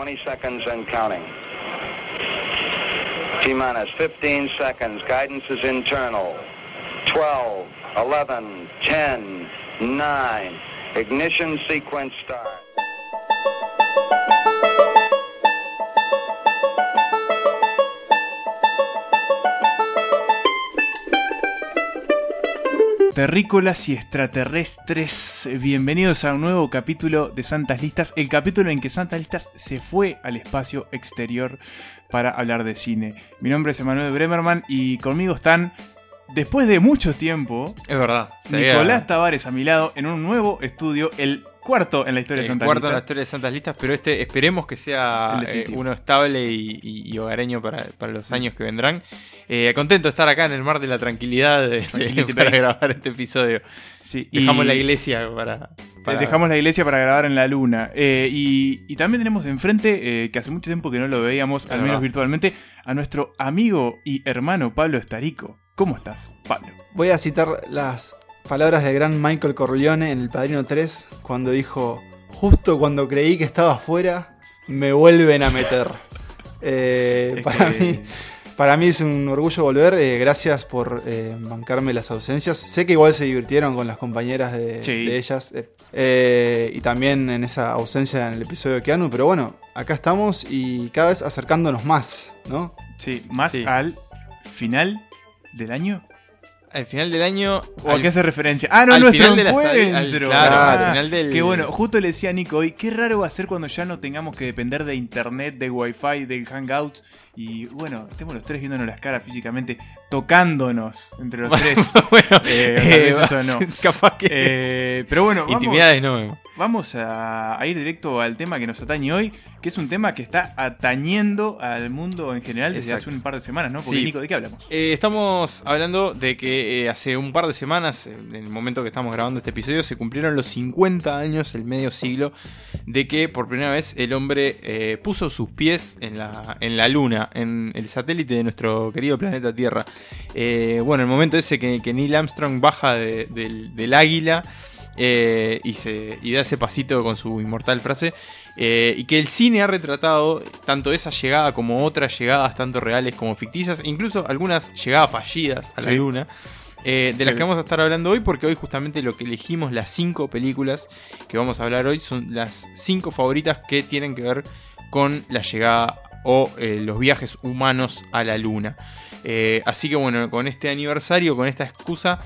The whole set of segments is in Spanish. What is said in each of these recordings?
20 seconds and counting. T minus 15 seconds. Guidance is internal. 12, 11, 10, 9. Ignition sequence start. Terrícolas y extraterrestres, bienvenidos a un nuevo capítulo de Santas Listas, el capítulo en que Santas Listas se fue al espacio exterior para hablar de cine. Mi nombre es Emanuel Bremerman y conmigo están, después de mucho tiempo, Es verdad. Nicolás Tavares a mi lado en un nuevo estudio, el cuarto en la historia de Santas cuarto en la historia de Santas Listas, pero este esperemos que sea eh, uno estable y, y- y hogareño para, para los años que vendrán. Eh, contento de estar acá en el mar de la tranquilidad de- de- Tranquility para grabar este episodio. Sí, Dejamos y- la iglesia para, para- Dejamos la iglesia para grabar en la luna. Eh, y, y también tenemos enfrente, eh, que hace mucho tiempo que no lo veíamos, al menos virtualmente, a nuestro amigo y hermano Pablo Estarico. ¿Cómo estás, Pablo? Voy a citar las palabras del gran Michael Corleone en El Padrino 3 cuando dijo, justo cuando creí que estaba afuera, me vuelven a meter. Eh, para, que- mí, para mí es un orgullo volver, eh, gracias por eh, bancarme las ausencias. Sé que igual se divirtieron con las compañeras de, Sí. de ellas eh, y también en esa ausencia en el episodio de Keanu, pero bueno, acá estamos y cada vez acercándonos más, ¿no? Sí, más Sí. al final del año. Al final del año. ¿O a qué hace referencia? Ah, no, al nuestro final encuentro. al- claro, al Ah, final del- Qué bueno, justo le decía a Nico hoy, qué raro va a ser cuando ya no tengamos que depender de internet, de wifi, del hangout. Y bueno, estemos los tres viéndonos las caras físicamente, tocándonos entre los tres. bueno, Eh, va eso no. Capaz que. Eh, pero bueno, vamos, Intimidades no vamos a, a ir directo al tema que nos atañe hoy, que es un tema que está atañendo al mundo en general desde Exacto. hace un par de semanas, ¿no? Porque Sí. Nico, ¿de qué hablamos? Eh, estamos hablando de que eh, hace un par de semanas, en el momento que estamos grabando este episodio, se cumplieron los 50 años, el medio siglo, de que por primera vez el hombre eh, puso sus pies en la, en la Luna, en el satélite de nuestro querido planeta Tierra. Eh, bueno, el momento ese que, que Neil Armstrong baja de- del, del águila. eh, y, se, y da ese pasito con su inmortal frase. eh, y que el cine ha retratado tanto esa llegada como otras llegadas, tanto reales como ficticias, incluso algunas llegadas fallidas a la Sí. luna. eh, de las que vamos a estar hablando hoy, porque hoy justamente lo que elegimos, las cinco películas que vamos a hablar hoy, son las cinco favoritas que tienen que ver con la llegada o eh, los viajes humanos a la luna. Eh, así que bueno, con este aniversario, con esta excusa,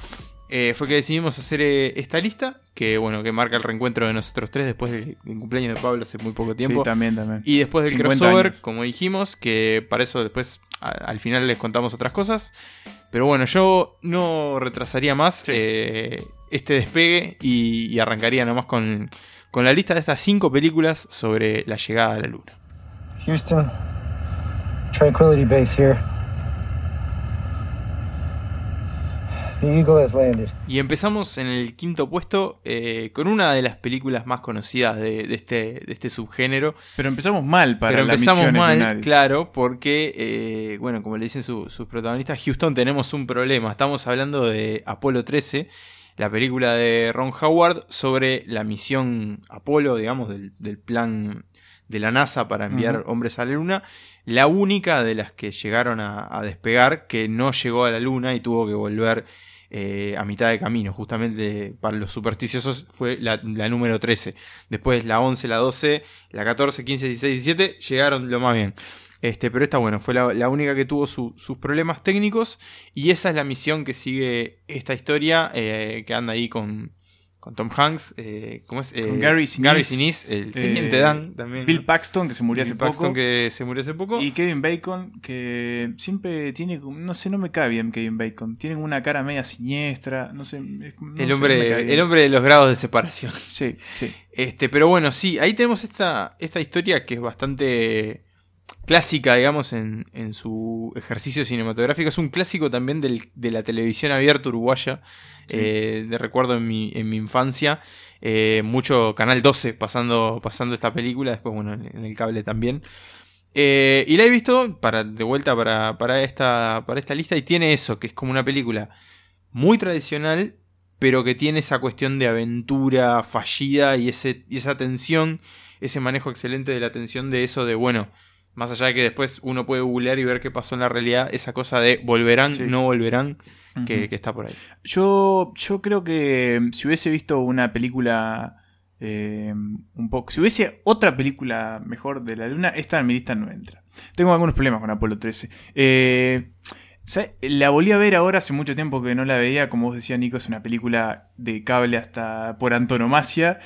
eh, fue que decidimos hacer esta lista, que bueno, que marca el reencuentro de nosotros tres después del, cumpleaños de Pablo hace muy poco tiempo. Sí, también, también. Y después del 50 crossover, años. como dijimos, que para eso después a- al final les contamos otras cosas. Pero bueno, yo no retrasaría más este despegue y, y arrancaría nomás con, con la lista de estas cinco películas sobre la llegada a la luna. Houston, Tranquility Base here. The Eagle has landed. Y empezamos en el quinto puesto eh, con una de las películas más conocidas de, de este, de este subgénero. Pero empezamos mal para Pero la empezamos misión mal, lunares. claro, porque, eh, bueno, como le dicen su- sus protagonistas, Houston tenemos un problema. Estamos hablando de Apolo 13, la película de Ron Howard sobre la misión Apolo, digamos, del, del plan de la NASA para enviar hombres a la Luna. La única de las que llegaron a, a despegar que no llegó a la Luna y tuvo que volver eh, a mitad de camino. Justamente para los supersticiosos fue la, la número 13. Después la 11, la 12, la 14, 15, 16, 17 llegaron lo más bien. Este, pero esta, bueno, fue la, la única que tuvo su- sus problemas técnicos. Y esa es la misión que sigue esta historia. eh, que anda ahí con, con Tom Hanks. eh, ¿Cómo es? Con Eh, Gary Sinise, Sinise, el teniente Eh, Dan también. Bill ¿no? Paxton, que se murió Bill hace Paxton, poco. que se murió hace poco. Y Kevin Bacon, que siempre tiene, no sé, no me cae bien Kevin Bacon. Tiene una cara media siniestra, no sé. no el, hombre, el hombre de los grados de separación. Sí, sí. Este, pero bueno, sí, ahí tenemos esta, esta historia que es bastante clásica, digamos, en, en su ejercicio cinematográfico. Es un clásico también del- de la televisión abierta uruguaya. Sí. eh, de recuerdo en mi, en mi infancia. eh, mucho Canal 12 pasando, pasando esta película. Después, bueno, en, el cable también. Eh, y la he visto para, de vuelta para, para, esta, para esta lista. Y tiene eso, que es como una película muy tradicional, pero que tiene esa cuestión de aventura fallida y, ese, y esa tensión, ese manejo excelente de la atención de eso de, bueno, más allá de que después uno puede googlear y ver qué pasó en la realidad, esa cosa de volverán, Sí. no volverán, que, que está por ahí. Yo, yo creo que si hubiese visto una película eh, un poco. Si hubiese otra película mejor de la luna, esta en mi lista no entra. Tengo algunos problemas con Apolo 13. Eh. La volví a ver ahora hace mucho tiempo que no la veía. Como vos decías, Nico, es una película de cable hasta por antonomasia.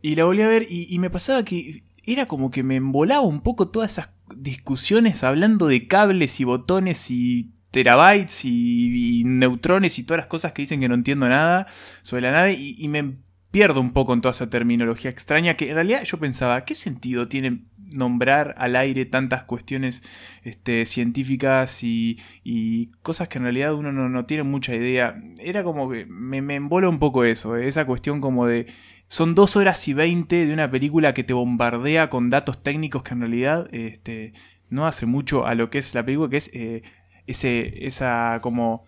Y la volví a ver y, y me pasaba que era como que me embolaba un poco todas esas discusiones hablando de cables y botones y terabytes y, y neutrones y todas las cosas que dicen que no entiendo nada sobre la nave y, me pierdo un poco en toda esa terminología extraña que en realidad yo pensaba, ¿qué sentido tiene nombrar al aire tantas cuestiones este, científicas y, y cosas que en realidad uno no, no tiene mucha idea? Era como que me, me embola un poco eso, esa cuestión como de... Son dos horas y veinte de una película que te bombardea con datos técnicos que en realidad este, no hace mucho a lo que es la película, que es eh, ese, esa como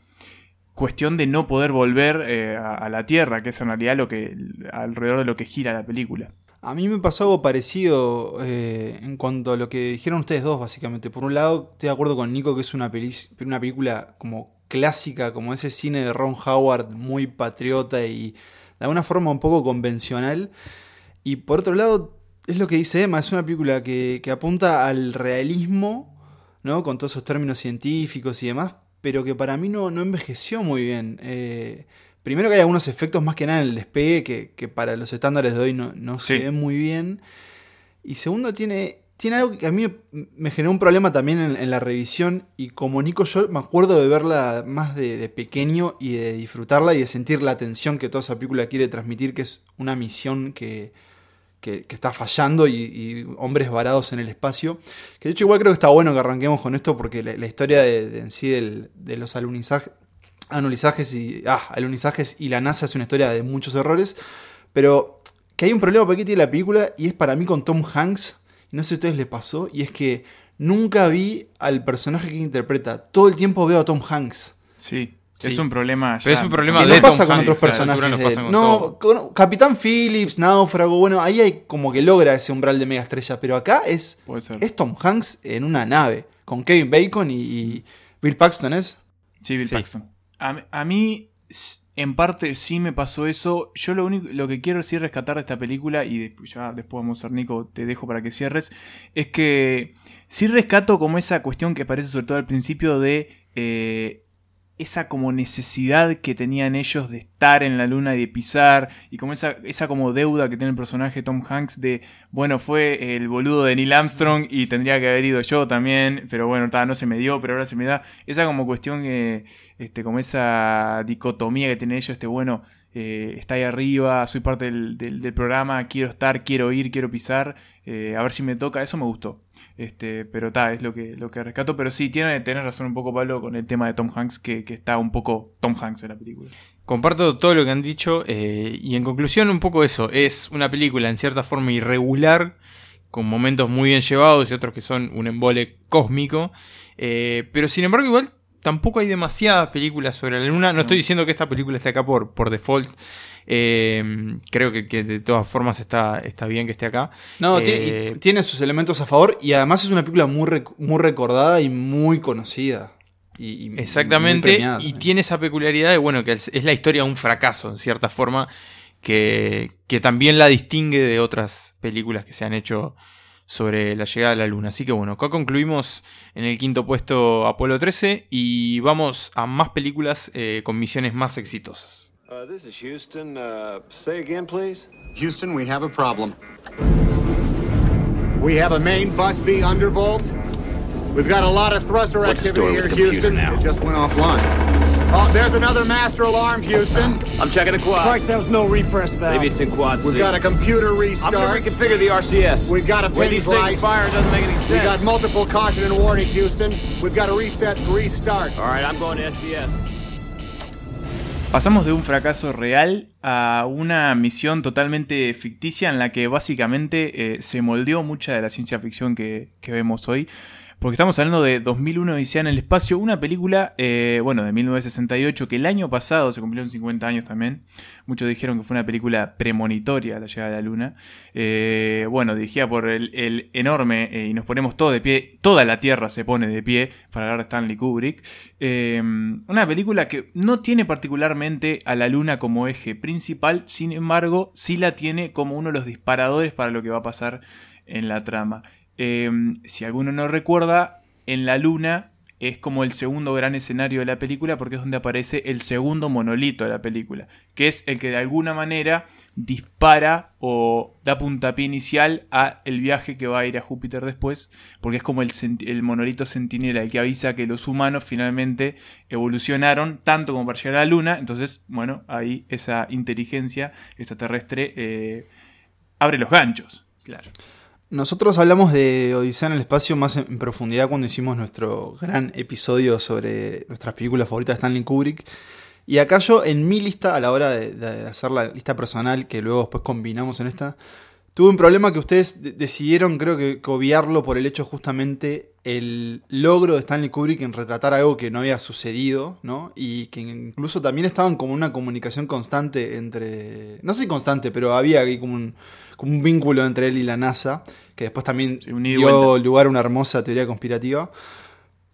cuestión de no poder volver eh, a, la Tierra, que es en realidad lo que alrededor de lo que gira la película. A mí me pasó algo parecido eh, en cuanto a lo que dijeron ustedes dos, básicamente. Por un lado, estoy de acuerdo con Nico que es una, peli- una película como clásica, como ese cine de Ron Howard, muy patriota y de alguna forma un poco convencional. Y por otro lado, es lo que dice Emma, es una película que, que apunta al realismo, ¿no? Con todos esos términos científicos y demás, pero que para mí no, no envejeció muy bien. Eh, primero que hay algunos efectos más que nada en el despegue que, que para los estándares de hoy no, no se ven muy bien. Y segundo, tiene, tiene algo que a mí me- generó un problema también en, la revisión. Y como Nico, yo me acuerdo de verla más de, pequeño y de disfrutarla y de sentir la tensión que toda esa película quiere transmitir, que es una misión que, que, está fallando y, hombres varados en el espacio. Que de hecho igual creo que está bueno que arranquemos con esto porque la, historia de, en sí del- de los alunizajes, y, ah, alunizajes y la NASA es una historia de muchos errores. Pero que hay un problema para que tiene la película y es para mí con Tom Hanks. No sé si a ustedes les pasó. Y es que nunca vi al personaje que interpreta. Todo el tiempo veo a Tom Hanks. Sí, Sí. es un problema. Pero ya- es un problema Que de no pasa Tom con Hanks, otros personajes. pasa con no, con Capitán Phillips, Náufrago, bueno, ahí hay como que logra ese umbral de mega estrella. Pero acá es, Puede ser. es Tom Hanks en una nave. Con Kevin Bacon y, y Bill Paxton, ¿es? Sí, Bill Sí. Paxton. A, mí- a mí, en parte, sí me pasó eso. Yo lo único, lo que quiero sí rescatar de esta película, y después, ya después vamos a hacer, Nico, te dejo para que cierres, es que sí rescato como esa cuestión que aparece sobre todo al principio de eh, esa como necesidad que tenían ellos de estar en la luna y de pisar, y como esa, esa como deuda que tiene el personaje Tom Hanks de, bueno, fue el boludo de Neil Armstrong y tendría que haber ido yo también, pero bueno, ta, no se me dio, pero ahora se me da. Esa como cuestión que, este, como esa dicotomía que tiene ellos, este, bueno, eh, está ahí arriba, soy parte del, del- programa, quiero estar, quiero ir, quiero pisar, eh, a ver si me toca, eso me gustó. Este, pero ta, es lo que, lo que rescato. Pero sí, tiene, tenés razón un poco, Pablo, con el tema de Tom Hanks, que, que está un poco Tom Hanks en la película. Comparto todo lo que han dicho eh, y en conclusión un poco eso, es una película en cierta forma irregular, con momentos muy bien llevados y otros que son un embole cósmico, pero sin embargo igual tampoco hay demasiadas películas sobre la luna, no estoy diciendo que esta película esté acá por, por default, eh, creo que, que de todas formas está, está bien que esté acá. No, Eh, tiene, sus elementos a favor y además es una película muy, rec- muy recordada y muy conocida. Y, y muy Exactamente, premiada y tiene esa peculiaridad de, bueno, que es, es la historia de un fracaso, en cierta forma, que, que también la distingue de otras películas que se han hecho sobre la llegada a la luna. Así que bueno, acá concluimos en el quinto puesto Apolo 13 y vamos a más películas eh, con misiones más exitosas. Uh, this is Houston. Uh, say again, please. Houston, we have a problem. We have a main bus B undervolt. We've got a lot of thruster What's activity here, Houston. now? It just went offline. Oh, there's another master alarm, Houston. I'm checking the quad. Christ, that was no repress valve. Maybe it's in quad We've C. got a computer I'm gonna restart. reconfigure the RCS. We've got a Where ping these things light. fire doesn't make any We got sense. multiple caution and warning, Houston. We've got to reset and restart. All right, I'm going to SDS. Pasamos de un fracaso real a una misión totalmente ficticia en la que básicamente eh, se moldeó mucha de la ciencia ficción que, que vemos hoy. Porque estamos hablando de 2001 Odisea en el espacio, una película, eh, bueno, de 1968, que el año pasado se cumplieron 50 años también. Muchos dijeron que fue una película premonitoria la llegada de la Luna. Eh, bueno, dirigida por el, el enorme, eh, y nos ponemos todos de pie, toda la Tierra se pone de pie para hablar de Stanley Kubrick. Una película que no tiene particularmente a la Luna como eje principal, sin embargo, sí la tiene como uno de los disparadores para lo que va a pasar en la trama. Eh, si alguno no recuerda, en la Luna es como el segundo gran escenario de la película porque es donde aparece el segundo monolito de la película, que es el que de alguna manera dispara o da puntapié inicial a el viaje que va a ir a Júpiter después, porque es como el, el monolito centinela el que avisa que los humanos finalmente evolucionaron tanto como para llegar a la Luna, entonces, bueno, ahí esa inteligencia extraterrestre eh, abre los ganchos. Claro. Nosotros hablamos de Odisea en el espacio más en profundidad cuando hicimos nuestro gran episodio sobre nuestras películas favoritas de Stanley Kubrick. Y acá yo en mi lista, a la hora de, de hacer la lista personal, que luego después combinamos en esta, tuve un problema que ustedes de- decidieron creo que obviarlo por el hecho justamente el logro de Stanley Kubrick en retratar algo que no había sucedido, ¿no? Y que incluso también estaban como una comunicación constante entre... No sé constante, pero había ahí como un, como un vínculo entre él y la NASA, que después también Sí, dio lugar a una hermosa teoría conspirativa.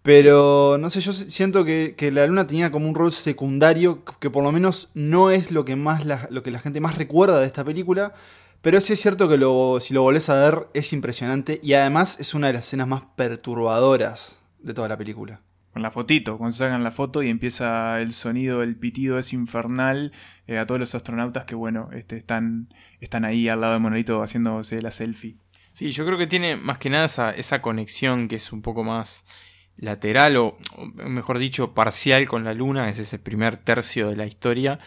Pero no sé, yo siento que, que la luna tenía como un rol secundario que por lo menos no es lo que más la, lo que la gente más recuerda de esta película. Pero sí es cierto que lo, si lo volvés a ver es impresionante y además es una de las escenas más perturbadoras de toda la película. con la fotito, cuando sacan la foto y empieza el sonido, el pitido es infernal eh, a todos los astronautas que bueno, este, están, están ahí al lado del monolito haciéndose la selfie. Sí, yo creo que tiene más que nada esa, esa conexión que es un poco más lateral o, o mejor dicho parcial con la luna, es ese primer tercio de la historia.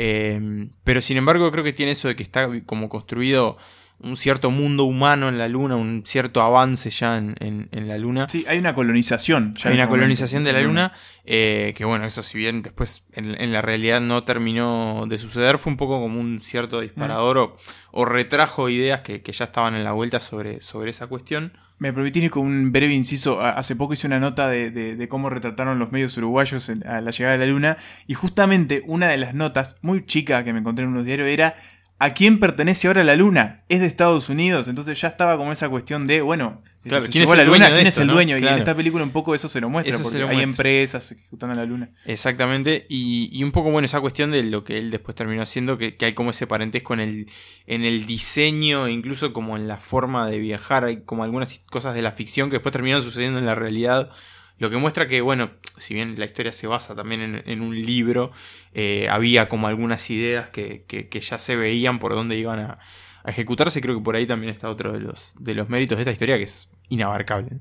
Eh, pero sin embargo creo que tiene eso de que está como construido un cierto mundo humano en la luna, un cierto avance ya en, en- en la luna. Sí, hay una colonización. ya Hay una colonización de la luna, eh, que bueno, eso si bien después en, en la realidad no terminó de suceder, fue un poco como un cierto disparador o, o retrajo ideas que, que ya estaban en la vuelta sobre, sobre esa cuestión. Me permitís con un breve inciso. Hace poco hice una nota de, de- de cómo retrataron los medios uruguayos a la llegada de la luna. Y justamente una de las notas, muy chica que me encontré en unos diarios, era ¿a quién pertenece ahora la luna? Es de Estados Unidos. Entonces ya estaba como esa cuestión de, bueno, Claro, ¿quién llegó es la el luna? ¿Quién esto, es el no? dueño? Y en esta película un poco eso se lo muestra, Eso se porque lo hay empresas ejecutando la luna. Exactamente, y, y un poco bueno esa cuestión de lo que él después terminó haciendo, que, que hay como ese parentesco en el, en el diseño, incluso como en la forma de viajar, hay como algunas cosas de la ficción que después terminaron sucediendo en la realidad, lo que muestra que, bueno, si bien la historia se basa también en, en un libro, eh, había como algunas ideas que, que- que ya se veían por dónde iban a, a ejecutarse, y creo que por ahí también está otro de los, de los méritos de esta historia que es inabarcable.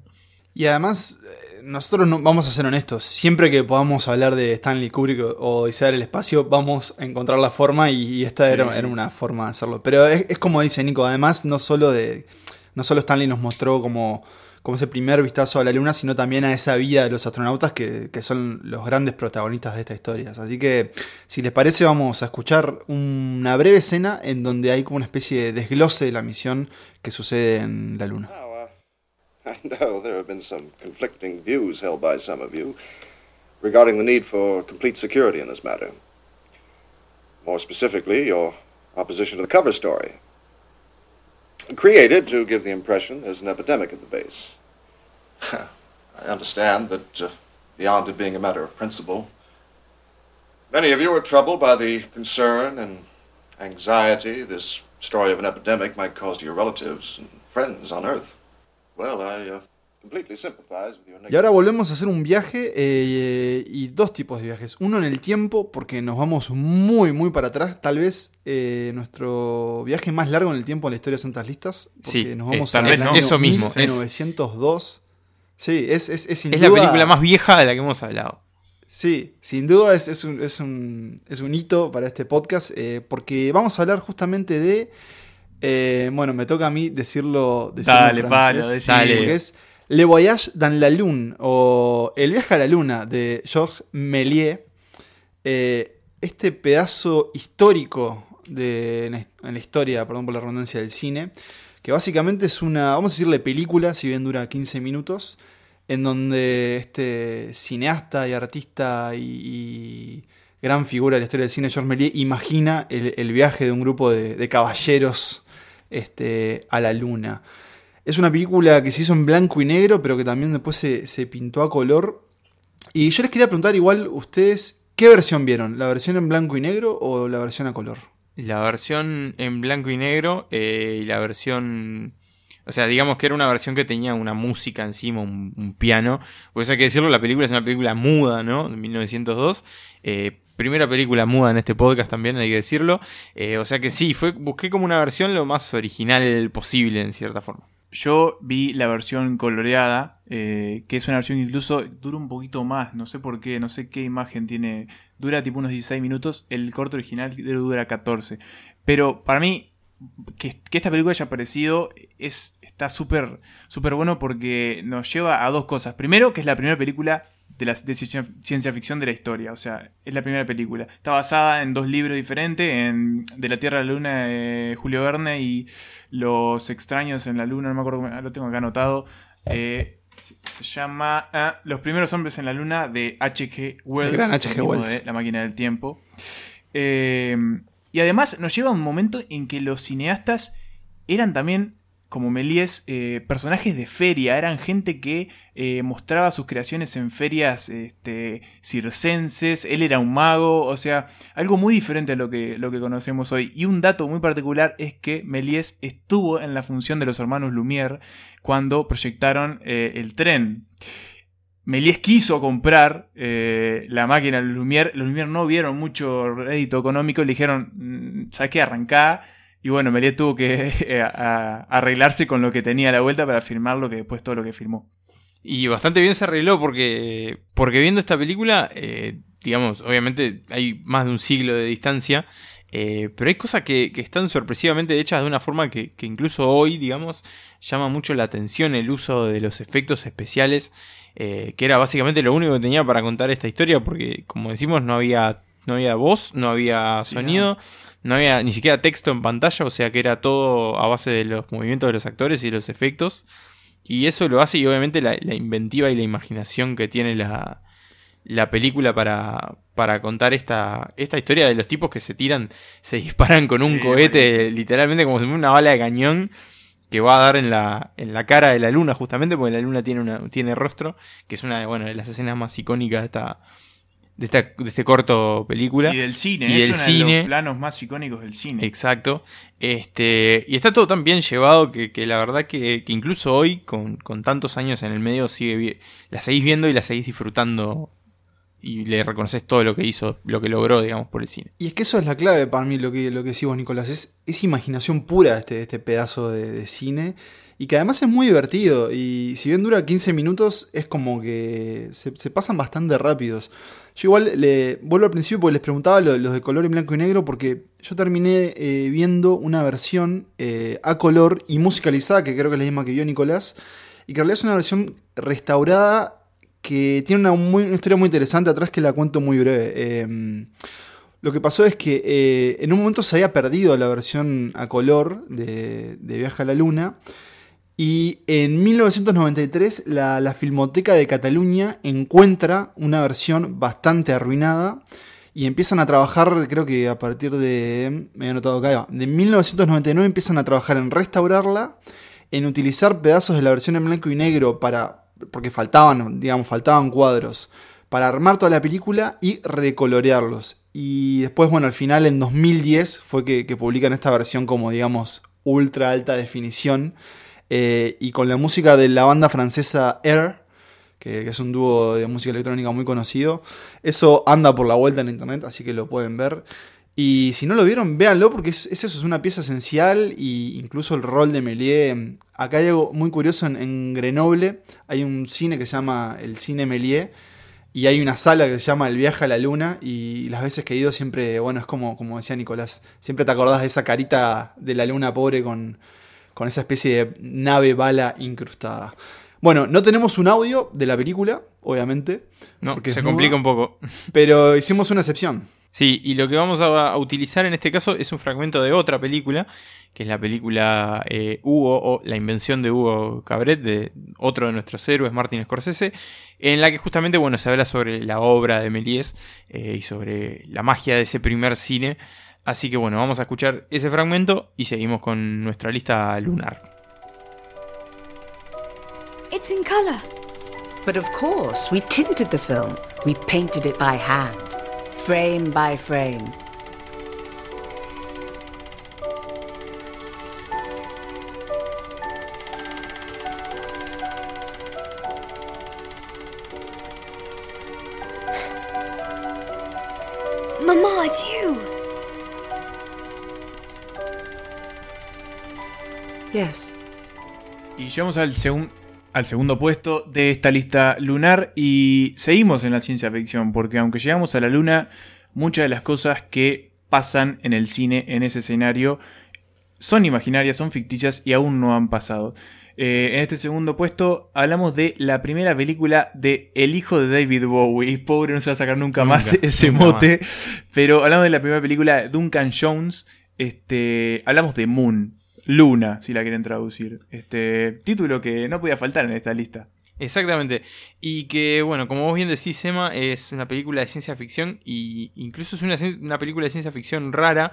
Y además, eh, nosotros no, vamos a ser honestos, siempre que podamos hablar de Stanley Kubrick o- o Odisea del Espacio, vamos a encontrar la forma y, y esta Sí. era, era una forma de hacerlo. Pero es, es como dice Nico, además no solo, de, no solo Stanley nos mostró como, como ese primer vistazo a la luna, sino también a esa vida de los astronautas que, que son los grandes protagonistas de esta historia. Así que, si les parece, vamos a escuchar una breve escena en donde hay como una especie de desglose de la misión que sucede en la luna. Now, uh, I know there have been some conflicting views held by some of you regarding the need for complete security in this matter. More specifically, your opposition to the cover story. Created to give the impression there's an epidemic at the base. I understand that, uh, beyond it being a matter of principle, many of you are troubled by the concern and anxiety this story of an epidemic might cause to your relatives and friends on Earth. Well, I uh, completely sympathize with your Y ahora volvemos a hacer un viaje eh, y dos tipos de viajes. Uno en el tiempo, porque nos vamos muy, muy para atrás. Tal vez eh, nuestro viaje más largo en el tiempo en la historia de Santas Listas. Porque Sí, nos eh, vamos tal vez año eso mismo, es- 1902. Sí, es, es, es sin Es la película más vieja de la que hemos hablado. Sí, sin duda es, es un, es, un, es un hito para este podcast, eh, porque vamos a hablar justamente de. eh, bueno, me toca a mí decirlo. decirlo Dale, en francés. Dale. Porque es Le Voyage dans la Lune, o El viaje a la luna, de Georges Méliès. Eh, este pedazo histórico de, en la- en la historia, perdón por la redundancia del cine, que básicamente es una, vamos a decirle película, si bien dura 15 minutos, en donde este cineasta y artista y, gran figura de la historia del cine, Georges Méliès, imagina el, viaje de un grupo de, de caballeros este, a la luna. Es una película que se hizo en blanco y negro, pero que también después se, se pintó a color. Y yo les quería preguntar igual, ustedes, ¿qué versión vieron? ¿La versión en blanco y negro o la versión a color? La versión en blanco y negro eh, y la versión... O sea, digamos que era una versión que tenía una música encima, un, piano. Pues hay que decirlo, la película es una película muda, ¿no? De 1902. Eh, primera película muda en este podcast también, hay que decirlo. Eh, o sea que sí, fue, busqué como una versión lo más original posible, en cierta forma. Yo vi la versión coloreada, eh, que es una versión que incluso dura un poquito más, no sé por qué, no sé qué imagen tiene, dura tipo unos 16 minutos, el corto original dura 14. Pero para mí, que, esta película haya aparecido es, está súper súper bueno porque nos lleva a dos cosas. Primero, que es la primera película de la de ciencia, ficción de la historia, o sea, es la primera película. Está basada en dos libros diferentes, en De la Tierra a la Luna de Julio Verne y Los extraños en la Luna, no me acuerdo, lo tengo acá anotado. Eh, se, llama ah, Los primeros hombres en la Luna de H.G. Wells, gran el H.G. mismo Wells. de La máquina del tiempo. Eh, y además nos lleva a un momento en que los cineastas eran también, como Méliès, eh, personajes de feria, eran gente que eh, mostraba sus creaciones en ferias este, circenses, él era un mago, o sea, algo muy diferente a lo que, lo que conocemos hoy. Y un dato muy particular es que Méliès estuvo en la función de los hermanos Lumière cuando proyectaron eh, el tren. Méliès quiso comprar la máquina de Lumière. Los Lumière no vieron mucho rédito económico. Le dijeron, "Mm, ¿sabes qué? Arrancá. Y bueno, Méliès tuvo que eh, a- arreglarse con lo que tenía a la vuelta para firmar lo que después todo lo que firmó. Y bastante bien se arregló porque, porque viendo esta película, eh, digamos, obviamente hay más de un siglo de distancia, eh, pero hay cosas que, que están sorpresivamente hechas de una forma que, que incluso hoy, digamos, llama mucho la atención el uso de los efectos especiales, eh, que era básicamente lo único que tenía para contar esta historia, porque como decimos, no había, no había voz, no había Sí, sonido. No había ni siquiera texto en pantalla, o sea que era todo a base de los movimientos de los actores y de los efectos. Y eso lo hace y obviamente la, la inventiva y la imaginación que tiene la, la película para, para contar esta, esta historia de los tipos que se tiran, se disparan con un Sí, cohete, literalmente como si fuera una bala de cañón que va a dar en la, en la cara de la luna, justamente porque la luna tiene, una, tiene rostro, que es una bueno, de las escenas más icónicas de esta, de esta, de este corto película. Y del cine, Y es del uno de cine. los planos más icónicos del cine. Exacto. Este, y está todo tan bien llevado que, que la verdad que, que incluso hoy, con, con tantos años en el medio, sigue la seguís viendo y la seguís disfrutando. Y le reconoces todo lo que hizo, lo que logró, digamos, por el cine. Y es que eso es la clave para mí, lo que, lo que decís vos, Nicolás. Es, es imaginación pura este, este pedazo de, de cine. Y que además es muy divertido. Y si bien dura 15 minutos, es como que se, pasan bastante rápidos. Yo igual le vuelvo al principio porque les preguntaba lo- los de color en blanco y negro. Porque yo terminé eh, viendo una versión eh, a color y musicalizada, que creo que es la misma que vio Nicolás. Y que en realidad es una versión restaurada que tiene una, historia muy interesante atrás que la cuento muy breve. Eh, lo que pasó es que eh, en un momento se había perdido la versión a color de, de Viaje a la Luna. Y en 1993 la, la Filmoteca de Cataluña encuentra una versión bastante arruinada. Y empiezan a trabajar, creo que a partir de. Me he anotado acá, de 1999 empiezan a trabajar en restaurarla, en utilizar pedazos de la versión en blanco y negro para. porque faltaban, digamos, faltaban cuadros, para armar toda la película y recolorearlos. Y después, bueno, al final en 2010 fue que publican esta versión como, digamos, ultra alta definición. Eh, y con la música de la banda francesa Air, que, es un dúo de música electrónica muy conocido. Eso anda por la vuelta en internet, así que lo pueden ver. Y si no lo vieron, véanlo porque es, es eso, es una pieza esencial y incluso el rol de Méliès. Acá hay algo muy curioso en, en Grenoble, hay un cine que se llama el Cine Méliès y hay una sala que se llama El Viaje a la Luna y las veces que he ido siempre, bueno, es como, como decía Nicolás, siempre te acordás de esa carita de la luna pobre con, con esa especie de nave bala incrustada. Bueno, no tenemos un audio de la película, obviamente, No, Porque se complica muda. un poco. pero hicimos una excepción. Sí, y lo que vamos a, a utilizar en este caso es un fragmento de otra película, que es la película eh, Hugo o La invención de Hugo Cabret de otro de nuestros héroes, Martin Scorsese, en la que justamente bueno, se habla sobre la obra de Méliès eh, y sobre la magia de ese primer cine. Así que bueno, vamos a escuchar ese fragmento y seguimos con nuestra lista lunar. It's in color. But of course, we tinted the film. We painted it by hand, frame by frame. Yes. Y llegamos al, segun- al segundo puesto de esta lista lunar y seguimos en la ciencia ficción, porque aunque llegamos a la luna, muchas de las cosas que pasan en el cine, en ese escenario, son imaginarias, son ficticias y aún no han pasado. Eh, en este segundo puesto hablamos de la primera película de El hijo de David Bowie. Pobre, no se va a sacar nunca, Nunca, más ese nunca mote. Pero hablamos de la primera película de Duncan Jones. Este, hablamos de Moon. Luna, si la quieren traducir. Este título que no podía faltar en esta lista. Exactamente. Y que, bueno, como vos bien decís, Emma, es una película de ciencia ficción y incluso es una, una película de ciencia ficción rara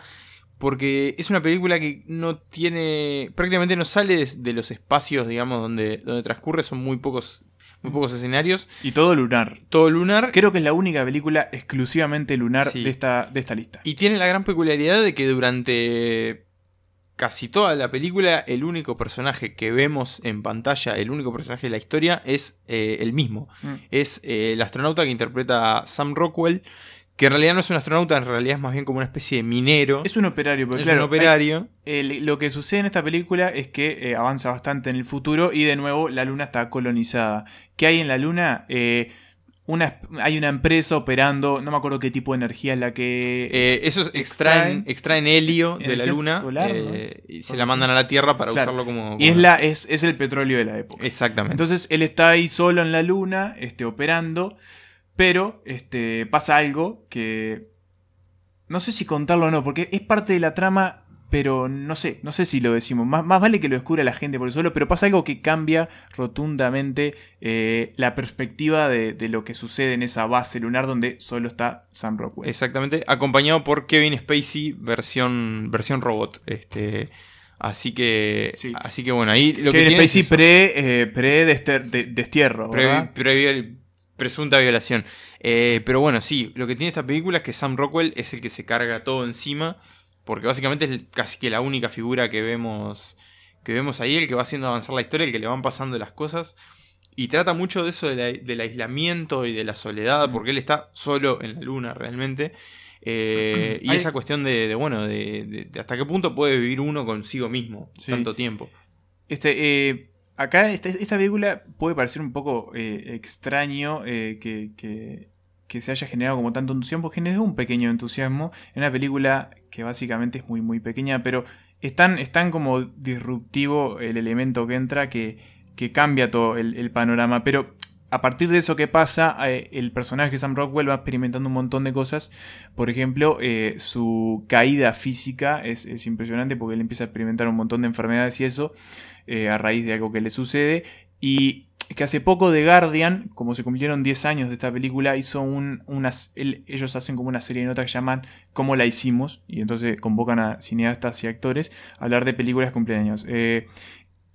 porque es una película que no tiene, prácticamente no sale de, de los espacios, digamos, donde, donde transcurre, son muy pocos, muy pocos escenarios. Y todo lunar. Todo lunar. Creo que es la única película exclusivamente lunar Sí. de, esta, de esta lista. Y tiene la gran peculiaridad de que durante casi toda la película el único personaje que vemos en pantalla, el único personaje de la historia es eh, el mismo. Mm. Es eh, el astronauta que interpreta a Sam Rockwell, que en realidad no es un astronauta, en realidad es más bien como una especie de minero. Es un operario, porque Es claro, un operario. hay- el- lo que sucede en esta película es que eh, avanza bastante en el futuro y de nuevo la luna está colonizada. ¿Qué hay en la luna? Eh, una, hay una empresa operando, no me acuerdo qué tipo de energía es la que... Eh, esos extraen, extraen- helio de la luna solar, eh, ¿no? y se la mandan a la Tierra para Claro. usarlo como... y es, la, es, es el petróleo de la época. Exactamente. Entonces él está ahí solo en la luna, este, operando, pero este, pasa algo que no sé si contarlo o no, porque es parte de la trama, pero no sé, no sé si lo decimos. Más, más vale que lo descubra la gente por el solo, pero pasa algo que cambia rotundamente eh, la perspectiva de, de lo que sucede en esa base lunar donde solo está Sam Rockwell. Exactamente, acompañado por Kevin Spacey versión versión robot, este así que Sí. así que bueno, ahí lo que Kevin tiene es Spacey pre, eh, pre dester- de- destierro, presunta violación. Eh, pero bueno, sí, lo que tiene esta película es que Sam Rockwell es el que se carga todo encima, porque básicamente es casi que la única figura que vemos que vemos ahí, el que va haciendo avanzar la historia, el que le van pasando las cosas. Y trata mucho de eso de la- del aislamiento y de la soledad, porque él está solo en la luna realmente. Eh, y Hay- esa cuestión de, de, bueno, de, de- de hasta qué punto puede vivir uno consigo mismo Sí. tanto tiempo. Este, eh, acá esta, esta película puede parecer un poco eh, extraño que, que- que se haya generado como tanto entusiasmo, generó un pequeño entusiasmo en una película que básicamente es muy muy pequeña, pero es tan, es tan como disruptivo el elemento que entra que, que cambia todo el, panorama, pero a partir de eso que pasa, eh, el personaje Sam Rockwell va experimentando un montón de cosas. Por ejemplo, eh, su caída física es, es impresionante porque él empieza a experimentar un montón de enfermedades y eso eh, a raíz de algo que le sucede. Y que hace poco The Guardian, como se cumplieron 10 años de esta película, hizo un, unas, ellos hacen como una serie de notas que llaman ¿Cómo la hicimos? Y entonces convocan a cineastas y actores a hablar de películas cumpleaños. Eh,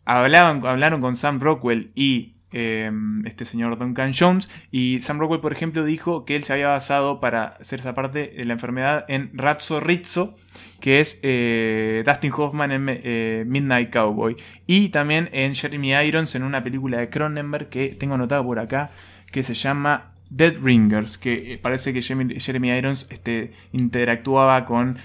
hablaban, hablaron con Sam Rockwell y eh, este señor Duncan Jones. Y Sam Rockwell, por ejemplo, dijo que él se había basado para hacer esa parte de la enfermedad en Razzo Rizzo, que es eh, Dustin Hoffman en eh, Midnight Cowboy. Y también en Jeremy Irons en una película de Cronenberg que tengo anotado por acá, que se llama Dead Ringers, que eh, parece que Jeremy, Irons este, interactuaba con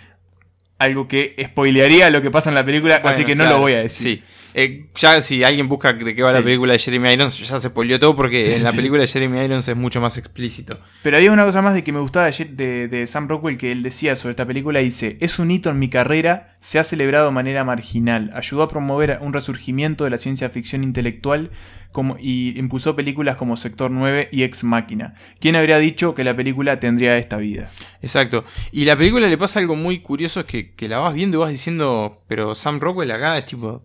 algo que spoilearía lo que pasa en la película, así que no claro, lo voy a decir. Sí. Eh, ya si alguien busca de qué va la película de Jeremy Irons, ya se spoileó todo porque Sí, en la sí. película de Jeremy Irons es mucho más explícito. Pero había una cosa más de que me gustaba de- de Sam Rockwell que él decía sobre esta película. Dice, es un hito en mi carrera, se ha celebrado de manera marginal, ayudó a promover un resurgimiento de la ciencia ficción intelectual como, y impulsó películas como Sector 9 y Ex Máquina. ¿Quién habría dicho que la película tendría esta vida? Exacto. Y la película le pasa algo muy curioso, es que, que la vas viendo y vas diciendo, pero Sam Rockwell acá es tipo,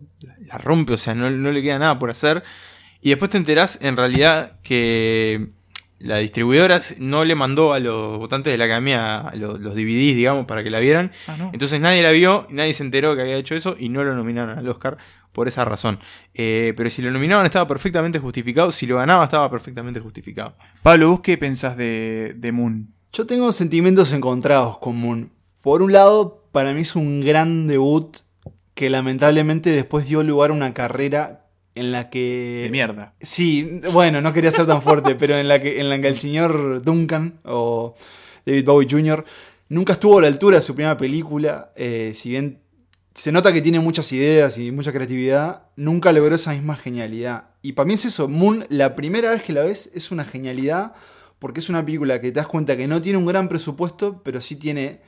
la rompe, o sea, no, no le queda nada por hacer. Y después te enterás en realidad que la distribuidora no le mandó a los votantes de la academia los, los DVDs, digamos, para que la vieran. Ah, no. Entonces nadie la vio, nadie se enteró que había hecho eso y no lo nominaron al Oscar por esa razón. Eh, pero si lo nominaban estaba perfectamente justificado, si lo ganaba estaba perfectamente justificado. Pablo, ¿vos qué pensás de, de Moon? Yo tengo sentimientos encontrados con Moon. Por un lado, para mí es un gran debut que lamentablemente después dio lugar a una carrera en la que... De mierda. Sí, bueno, no quería ser tan fuerte, pero en la, que, en la que el señor Duncan o David Bowie Jr. nunca estuvo a la altura de su primera película, eh, si bien se nota que tiene muchas ideas y mucha creatividad, nunca logró esa misma genialidad. Y para mí es eso, Moon, la primera vez que la ves es una genialidad, porque es una película que te das cuenta que no tiene un gran presupuesto, pero sí tiene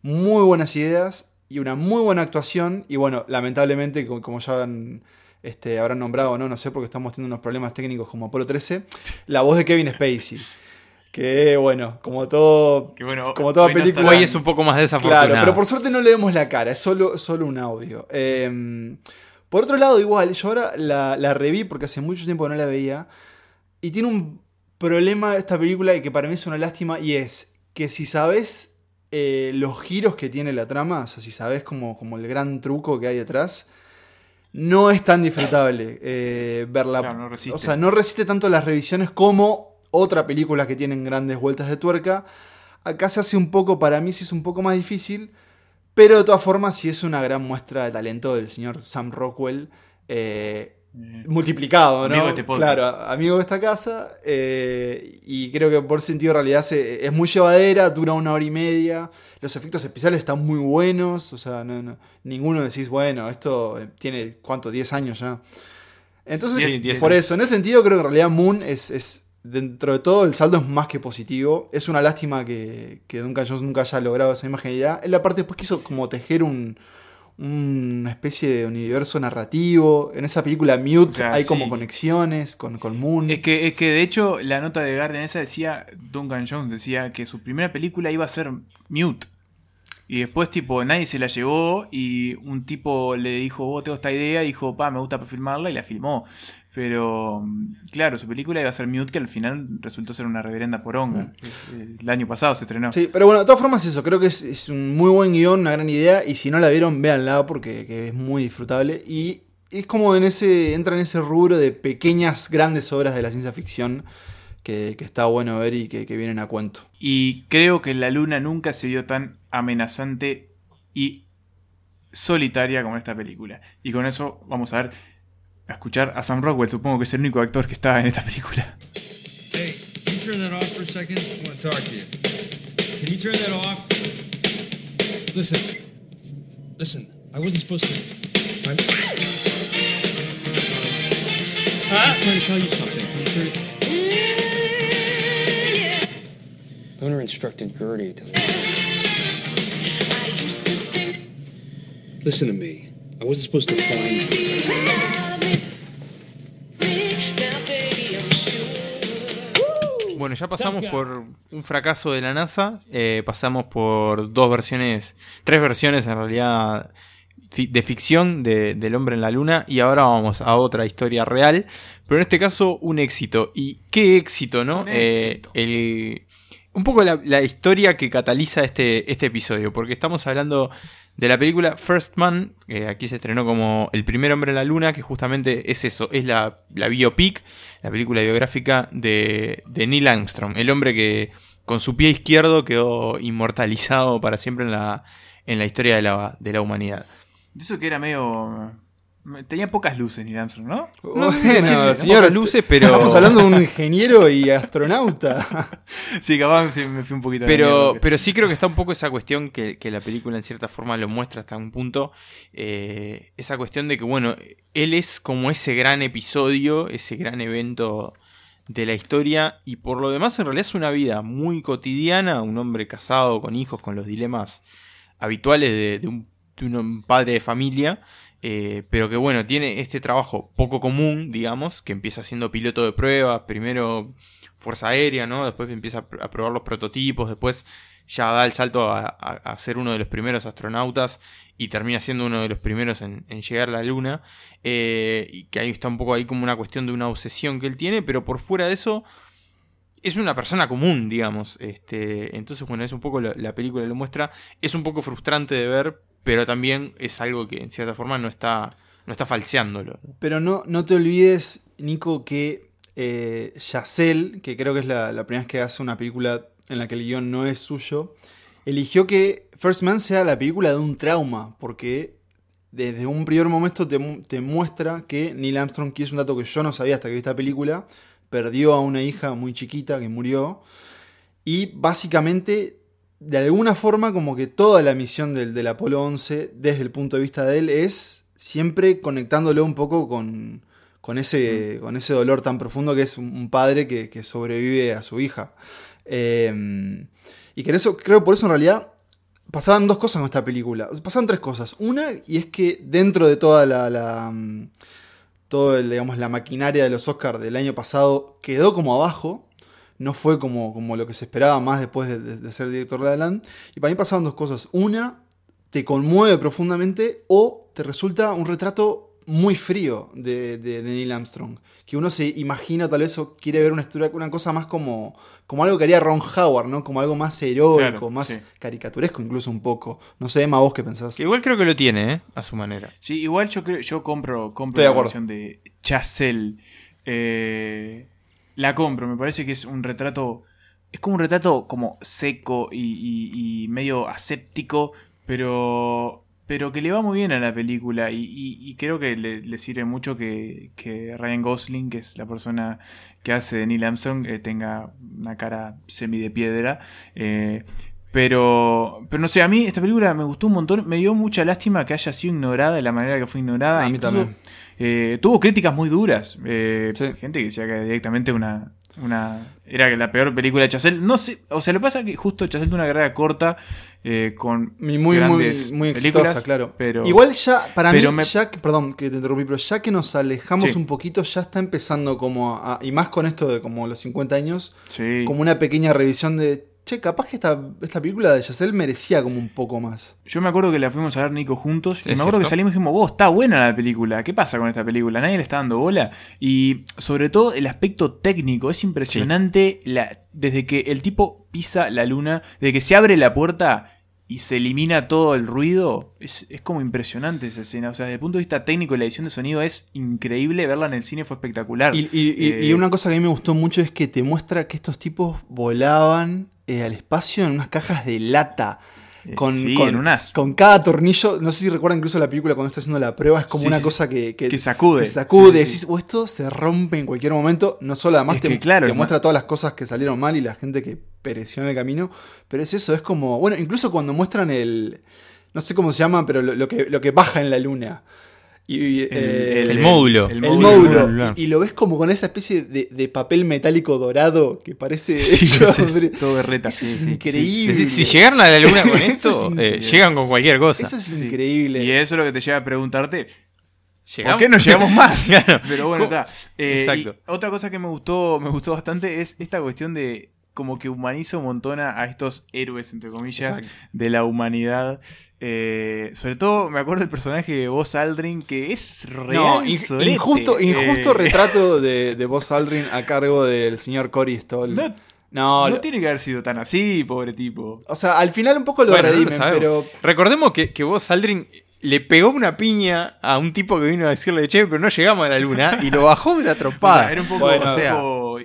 muy buenas ideas y una muy buena actuación. Y bueno, lamentablemente, como, ya han, este, habrán nombrado, ¿no? no sé, porque estamos teniendo unos problemas técnicos como Apolo 13, la voz de Kevin Spacey. Que bueno, como todo. Que bueno, como toda hoy no película. Hoy es un poco más desafortunado. Claro, pero por suerte no le vemos la cara, es solo, solo un audio. Eh, por otro lado, igual, yo ahora la, la reví porque hace mucho tiempo que no la veía. Y tiene un problema esta película y que para mí es una lástima. Y es que si sabes eh, los giros que tiene la trama, o sea, si sabes como, como el gran truco que hay detrás, no es tan disfrutable eh, verla. Claro, no. O sea, no resiste tanto las revisiones como otra película que tienen grandes vueltas de tuerca. Acá se hace un poco, para mí sí es un poco más difícil, pero de todas formas sí es una gran muestra de talento del señor Sam Rockwell. eh, multiplicado, ¿no? Amigo de este claro, amigo de esta casa. eh, y creo que por sentido de realidad se- es muy llevadera, dura una hora y media. Los efectos especiales están muy buenos. O sea, no, no- ninguno decís, bueno, esto eh, tiene, ¿cuánto? 10 años ya. Entonces, por años. eso, en ese sentido, creo que en realidad Moon es, es, dentro de todo, el saldo es más que positivo. Es una lástima que, que Duncan Jones nunca haya logrado esa misma genialidad. Él, aparte, después quiso como tejer un, una especie de universo narrativo. En esa película Mute O sea, hay como conexiones con, con Moon. Es que, es que de hecho la nota de Guardian esa decía, Duncan Jones decía que su primera película iba a ser Mute. Y después tipo nadie se la llevó y un tipo le dijo, vos tengo esta idea, y dijo, pa, me gusta para filmarla y la filmó. Pero mm, claro, su película iba a ser Mute que al final resultó ser una reverenda poronga. Eh, El año pasado se estrenó. Sí, pero bueno, de todas formas eso, creo que es, es un muy buen guion, una gran idea, y si no la vieron, véanla porque que es muy disfrutable. Y es como en ese, entra en ese rubro de pequeñas, grandes obras de la ciencia ficción que, que está bueno ver y que, que vienen a cuento. Y creo que la luna nunca se vio tan amenazante y solitaria como en esta película. Y con eso vamos a ver, a escuchar a Sam Rockwell, supongo que es el único actor que está en esta película. Hey, can you turn that off for a second? I want to talk to you. Can you turn that off? Listen. Listen, I wasn't supposed to. I'm. I'm trying to tell you something. Can you turn it- Lunar instructed Gertie to. Listen to me. I wasn't supposed to find you. Ya pasamos por un fracaso de la NASA, eh, pasamos por dos versiones, tres versiones en realidad de ficción de- del hombre en la luna y ahora vamos a otra historia real, pero en este caso un éxito. ¿Y qué éxito, no? Un Eh, éxito. el- un poco la, historia que cataliza este, este episodio, porque estamos hablando de la película First Man, que aquí se estrenó como El primer hombre en la luna, que justamente es eso, es la, la biopic, la película biográfica de, de Neil Armstrong, el hombre que con su pie izquierdo quedó inmortalizado para siempre en la, en la historia de la, de la humanidad. Eso que era medio... Tenía pocas luces Neil Armstrong, ¿no? Bueno, sí, sí, sí, señor, pocas luces, pero- Estamos hablando de un ingeniero y astronauta. Sí, capaz sí, me fui un poquito a la Pero, pero sí creo que está un poco esa cuestión que, que la película en cierta forma lo muestra hasta un punto. eh, esa cuestión de que, bueno, él es como ese gran episodio, ese gran evento de la historia. Y por lo demás, en realidad es una vida muy cotidiana. Un hombre casado, con hijos, con los dilemas habituales de, de un, de un padre de familia. Eh, pero que bueno, tiene este trabajo poco común, digamos, que empieza siendo piloto de pruebas, primero Fuerza Aérea, ¿no? Después empieza a pr- a probar los prototipos, después ya da el salto a, ser uno de los primeros astronautas y termina siendo uno de los primeros en, llegar a la Luna. eh, y que ahí está un poco ahí como una cuestión de una obsesión que él tiene, pero por fuera de eso es una persona común, digamos. Este, entonces, bueno, es un poco la película lo muestra. Es un poco frustrante de ver, pero también es algo que en cierta forma no está, no está falseándolo. Pero no, no te olvides, Nico, que eh, que creo que es la, la primera vez que hace una película en la que el guion no es suyo, eligió que First Man sea la película de un trauma, porque desde un primer momento te, te muestra que Neil Armstrong, que es un dato que yo no sabía hasta que vi esta película, perdió a una hija muy chiquita que murió, y básicamente, de alguna forma, como que toda la misión del, del Apolo 11, desde el punto de vista de él, es siempre conectándolo un poco con, con, ese, con ese dolor tan profundo que es un, padre que, que sobrevive a su hija. Eh, y que eso, creo por eso en realidad pasaban dos cosas con esta película. Pasaban tres cosas. Una, y es que dentro de toda la. la, mm, todo el, digamos, la maquinaria de los Oscars del año pasado quedó como abajo. No fue como, como lo que se esperaba más después de, de- de ser director de La La Land. Y para mí pasaban dos cosas. Una, te conmueve profundamente o te resulta un retrato muy frío de, de- de Neil Armstrong. Que uno se imagina tal vez o quiere ver una historia, una cosa más como, como algo que haría Ron Howard, ¿no? Como algo más heroico, Claro, más sí. caricaturesco incluso un poco. No sé, Emma, vos qué pensás. Que igual creo que lo tiene, ¿eh? A su manera. Sí, igual yo creo, yo compro, compro Estoy la versión de Chazelle. Eh, la compro, me parece que es un retrato. Es como un retrato como seco y, y- y medio aséptico, pero. Pero que le va muy bien a la película. Y, y- y creo que le, le sirve mucho que, que Ryan Gosling, que es la persona que hace de Neil Armstrong, eh, tenga una cara semi de piedra. Eh, pero, pero no sé, a mí esta película me gustó un montón. Me dio mucha lástima que haya sido ignorada de la manera que fue ignorada. A mí Incluso, también. Eh, tuvo críticas muy duras. Eh, Gente que decía que directamente una, una. Era la peor película de Chazelle. No sé, o sea, lo que pasa es que justo Chazelle tuvo una carrera corta eh, con muy, muy, grandes muy películas, exitosa, claro. Pero, Igual ya, para pero mí, me- ya que- perdón que te interrumpí, pero ya que nos alejamos Sí. un poquito, ya está empezando como a, y más con esto de como los 50 años, Sí. como una pequeña revisión de, che, capaz que esta, esta película de Yacel merecía como un poco más. Yo me acuerdo que la fuimos a ver Nico juntos y me acuerdo que salimos y dijimos, vos, está buena la película, ¿qué pasa con esta película? Nadie le está dando bola. Y sobre todo el aspecto técnico, es impresionante la, desde que el tipo pisa la luna, desde que se abre la puerta y se elimina todo el ruido, es, es como impresionante esa escena. O sea, desde el punto de vista técnico, la edición de sonido es increíble, verla en el cine fue espectacular. Y, y- y- Eh, y una cosa que a mí me gustó mucho es que te muestra que estos tipos volaban eh, al espacio en unas cajas de lata. Con, sí, con- en unas- con cada tornillo, no sé si recuerdan incluso la película cuando está haciendo la prueba, es como Sí, una sí, cosa que, que, que sacude. que sacude. Decís, "Oh, esto se rompe en cualquier momento. No solo además Es te, claro, muestra todas las cosas que salieron mal y la gente que pereció en el camino. Pero es eso, es como. Bueno, incluso cuando muestran el. No sé cómo se llama, pero lo, lo que, lo que baja en la luna. Y, eh, el módulo. El, El módulo. Y, y lo ves como con esa especie de, de papel metálico dorado que parece. Sí, hecho todo berreta, Eso sí, es sí, increíble. Si, si llegaron a la luna con esto, es eh, llegan con cualquier cosa. Eso es Sí. increíble. Y eso es lo que te lleva a preguntarte. ¿Por qué no llegamos más? Claro. Pero bueno, está. Eh, Exacto. y otra cosa que me gustó, me gustó bastante es esta cuestión de como que humaniza un montón a, a estos héroes, entre comillas, Exacto. de la humanidad. Eh, sobre todo me acuerdo del personaje de Buzz Aldrin, que es real. No, in- injusto, injusto Eh, retrato de, de Buzz Aldrin a cargo del señor Cory Stoll. No, no, no lo- tiene que haber sido tan así, pobre tipo. o sea, al final un poco lo Bueno, no lo redimen, pero Recordemos que, que vos, Aldrin, le pegó una piña a un tipo que vino a decirle, che, pero no llegamos a la luna, y lo bajó de una O trompada. era un poco, Bueno, un o sea, poco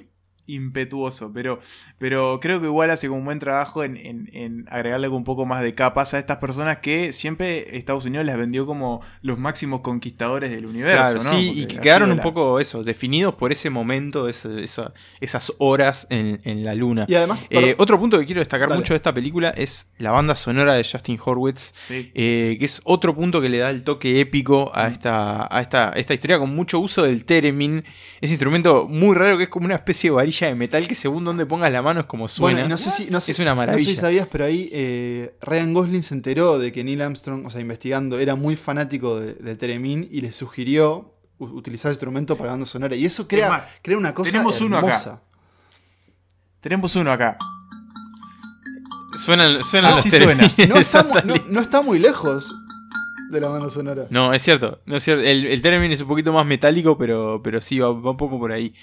impetuoso, pero, pero creo que igual hace como un buen trabajo en, en- en agregarle un poco más de capas a estas personas que siempre Estados Unidos las vendió como los máximos conquistadores del universo, Claro, ¿no? sí, Porque y que quedaron un la- poco eso, definidos por ese momento, ese- esa- esas horas en, en la luna. Y además, Eh, otro punto que quiero destacar Dale. mucho de esta película es la banda sonora de Justin Horwitz, Sí. eh, que es otro punto que le da el toque épico a esta, a esta, esta historia con mucho uso del theremin, ese instrumento muy raro que es como una especie de varilla de metal que según donde pongas la mano es como suena. Bueno, no sé si, no sé- es una no sé maravilla. si sabías, pero ahí eh, Ryan Gosling se enteró de que Neil Armstrong, o sea, investigando, era muy fanático de- del Teremin y le sugirió utilizar ese instrumento para la banda sonora. Y eso crea, Es más, crea una cosa tenemos uno acá. Tenemos uno acá. Suenan, suenan Así los suena. No de está, Santa mu- no- no está muy lejos de la banda sonora. No, es cierto, no es cierto. El, el término es un poquito más metálico, pero, pero sí, va, va un poco por ahí.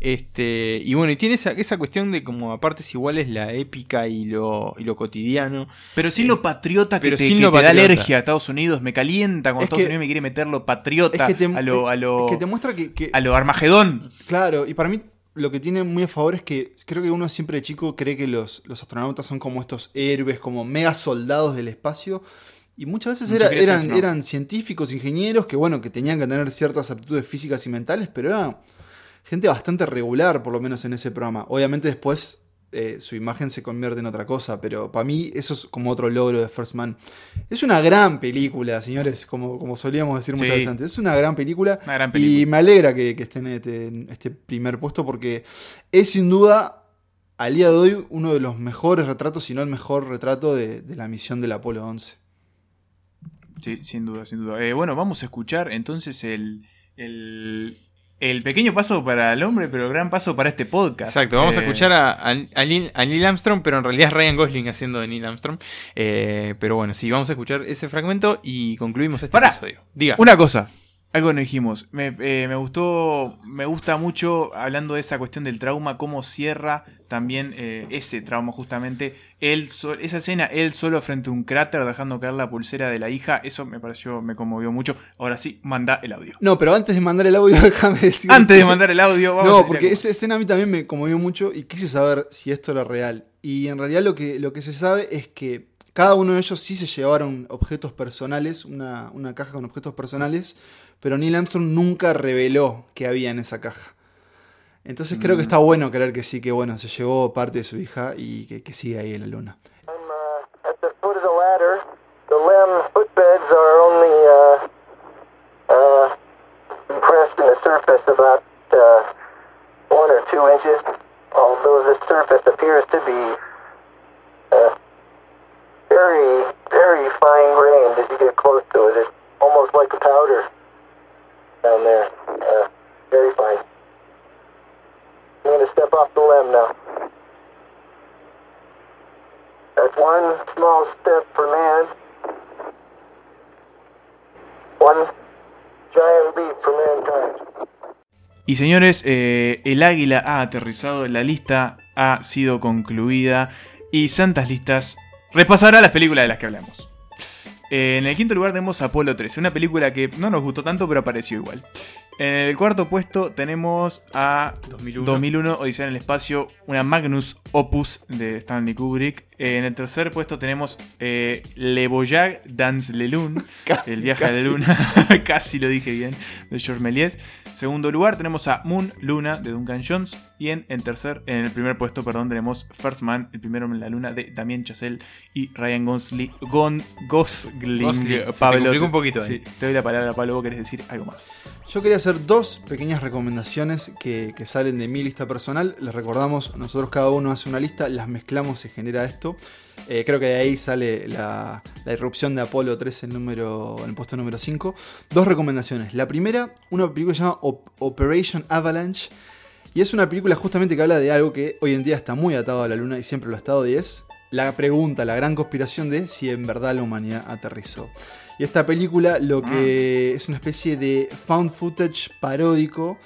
Este, y bueno, y tiene esa, esa cuestión de como a partes iguales la épica y lo, y lo cotidiano. Pero sin lo patriota que Pero te, sin que lo te da patriota. alergia a Estados Unidos. Me calienta cuando Es Estados que- Unidos me quiere meter lo patriota Es que te, a lo, a lo, es que te muestra que, que- a lo Armagedón. Claro, y para mí lo que tiene muy a favor es que creo que uno siempre de chico cree que los, los astronautas son como estos héroes, como mega soldados del espacio. Y muchas veces era- eran, no. eran científicos, ingenieros, que bueno, que tenían que tener ciertas aptitudes físicas y mentales, pero era gente bastante regular, por lo menos en ese programa. Obviamente después eh, su imagen se convierte en otra cosa, pero para mí eso es como otro logro de First Man. Es una gran película, señores, como, como solíamos decir muchas Sí. veces antes. Es una gran película. Una gran Y me alegra que, que esté en este, en este primer puesto porque es sin duda, al día de hoy, uno de los mejores retratos, si no el mejor retrato de, de la misión del Apolo 11. Sí, sin duda, sin duda. Eh, bueno, vamos a escuchar entonces el, el, el pequeño paso para el hombre, pero el gran paso para este podcast. Exacto, vamos a Eh, escuchar a, a- a Neil, a Neil Armstrong, pero en realidad es Ryan Gosling haciendo de Neil Armstrong. Eh, pero bueno, sí, vamos a escuchar ese fragmento y concluimos este Pará. episodio. Diga. Una cosa, algo no dijimos. Me, eh, me gustó, me gusta mucho, hablando de esa cuestión del trauma, cómo cierra también eh, ese trauma justamente. Él so- esa escena, él solo frente a un cráter dejando caer la pulsera de la hija, eso me pareció, me conmovió mucho. Ahora sí, manda el audio. No, pero antes de mandar el audio, déjame decir. Antes de mandar el audio, vamos a No, porque esa escena a mí también me conmovió mucho y quise saber si esto era real. Y en realidad lo que, lo que se sabe es que cada uno de ellos sí se llevaron objetos personales, una, una caja con objetos personales, pero Neil Armstrong nunca reveló que había en esa caja. Entonces creo que Mm. está bueno creer que sí, que bueno, se llevó parte de su hija y que, que sigue ahí en la luna. At the foot of the ladder, the limb footbeds are only uh, uh, compressed in the surface about uh, one or two inches, although the surface appears to be uh, very, very fine grained as you get close to it. It's almost like a powder down there. Uh, very fine. I'm going to step off the limb now. That's one small step for man, one giant leap for mankind. Y señores, eh, el águila ha aterrizado, la lista ha sido concluida y Santas Listas repasará las películas de las que hablamos. Eh, en el quinto lugar tenemos Apolo 13, una película que no nos gustó tanto pero apareció igual. En el cuarto puesto tenemos a 2001. 2001 Odisea en el espacio, una Magnus Opus de Stanley Kubrick. Eh, en el tercer puesto tenemos eh, Le Voyage dans le Lune, Casi, el viaje a la luna, casi lo dije bien, de George Méliès. Segundo lugar tenemos a Moon Luna de Duncan Jones y en, en tercer, en el primer puesto, perdón, tenemos First Man, el primero en la luna de Damien Chazelle y Ryan Gosling. Gon, Gosling, te Pablo, complicó un poquito ahí. sí, te doy la palabra, Pablo, vos querés decir algo más. Yo quería hacer dos pequeñas recomendaciones que, que salen de mi lista personal. Les recordamos, nosotros cada uno hace una lista, las mezclamos y genera esto. Eh, creo que de ahí sale la, la irrupción de Apolo 13 en, número, en el puesto número 5. Dos recomendaciones. La primera, una película que se llama Op- Operation Avalanche. Y es una película justamente que habla de algo que hoy en día está muy atado a la luna y siempre lo ha estado y es la pregunta, la gran conspiración de si en verdad la humanidad aterrizó. Y esta película lo que es una especie de found footage paródico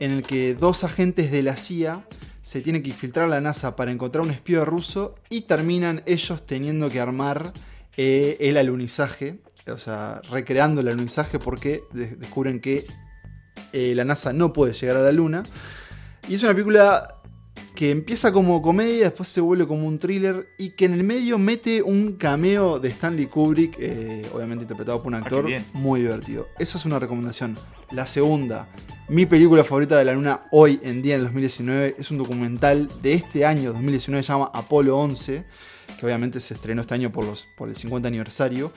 en el que dos agentes de la CIA se tienen que infiltrar la NASA para encontrar un espía ruso y terminan ellos teniendo que armar eh, el alunizaje, o sea, recreando el alunizaje porque de- descubren que eh, la NASA no puede llegar a la Luna. Y es una película que empieza como comedia, después se vuelve como un thriller y que en el medio mete un cameo de Stanley Kubrick, eh, obviamente interpretado por un actor qué bien. muy divertido. Esa es una recomendación. La segunda, mi película favorita de la luna hoy en día en el 2019, es un documental de este año 2019, se llama Apolo 11, que obviamente se estrenó este año por, los, por el 50 aniversario.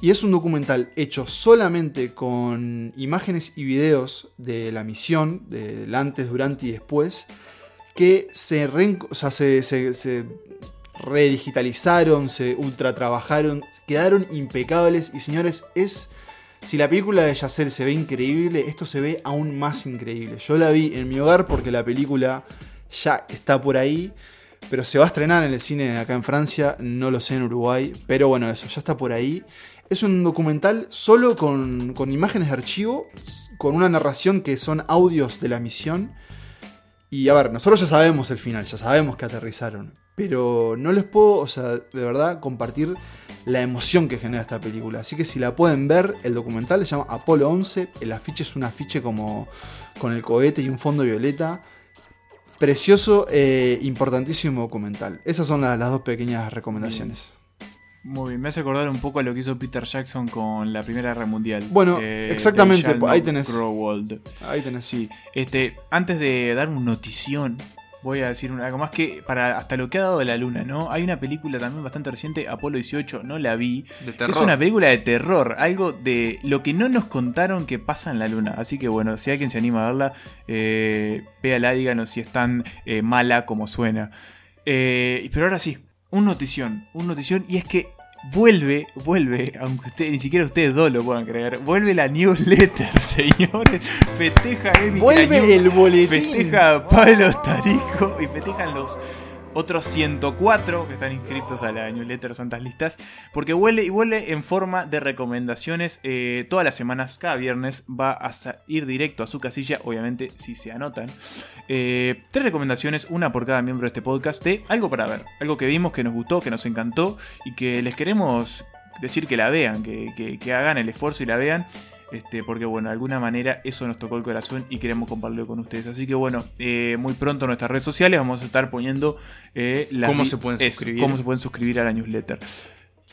Y es un documental hecho solamente con imágenes y videos de la misión, del antes, durante y después, que se, reen- o sea, se, se- redigitalizaron, se ultra trabajaron, quedaron impecables. Y señores, es. Si la película de Yacer se ve increíble, esto se ve aún más increíble. Yo la vi en mi hogar porque la película ya está por ahí. Pero se va a estrenar en el cine acá en Francia, no lo sé en Uruguay, pero bueno, eso, ya está por ahí. Es un documental solo con, con imágenes de archivo, con una narración que son audios de la misión. Y a ver, nosotros ya sabemos el final, ya sabemos que aterrizaron. Pero no les puedo, o sea, de verdad, compartir la emoción que genera esta película. Así que si la pueden ver, el documental se llama Apolo 11. El afiche es un afiche como con el cohete y un fondo violeta. Precioso, e importantísimo documental. Esas son la- las dos pequeñas recomendaciones. Muy bien, me hace acordar un poco a lo que hizo Peter Jackson con la Primera Guerra Mundial. Bueno, Eh, exactamente, ahí tenés. Grow Old. Ahí tenés. Sí, este, antes de dar un notición, voy a decir algo más que para hasta lo que ha dado la luna, ¿no? Hay una película también bastante reciente, Apolo 18, no la vi. De que terror. Es una película de terror, algo de lo que no nos contaron que pasa en la luna. Así que bueno, si alguien se anima a verla, eh, véala, díganos si es tan eh, mala como suena. Eh, pero ahora sí, un notición, un notición, y es que vuelve, vuelve, aunque usted, ni siquiera ustedes dos lo puedan creer, vuelve la newsletter, señores. Festeja Emi. Vuelve el boletín. Festeja Pablo Tarico y festejan los otros 104 que están inscritos a la newsletter Santas Listas. Porque vuelve y vuelve en forma de recomendaciones eh, todas las semanas, cada viernes va a ir directo a su casilla, obviamente si se anotan. Eh, tres recomendaciones, una por cada miembro de este podcast, de algo para ver, algo que vimos, que nos gustó, que nos encantó y que les queremos decir que la vean, que- que hagan el esfuerzo y la vean. Este, porque bueno, de alguna manera eso nos tocó el corazón y queremos compartirlo con ustedes. Así que bueno, eh, muy pronto en nuestras redes sociales vamos a estar poniendo eh, las ¿Cómo se pueden eso, suscribir? cómo se pueden suscribir a la newsletter.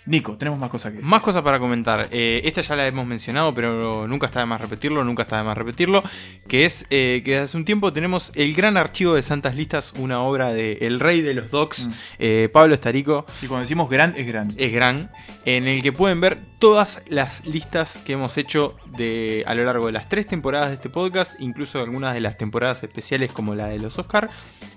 Nico, tenemos más cosas que decir. Más cosas para comentar. Eh, esta ya la hemos mencionado, pero nunca está de más repetirlo, nunca está de más repetirlo. Que es eh, que hace un tiempo tenemos el gran archivo de Santas Listas, una obra de El Rey de los Docs, eh, Pablo Estarico. Y cuando decimos gran, es gran. Es gran. En el que pueden ver todas las listas que hemos hecho de, a lo largo de las tres temporadas de este podcast, incluso algunas de las temporadas especiales como la de los Oscar,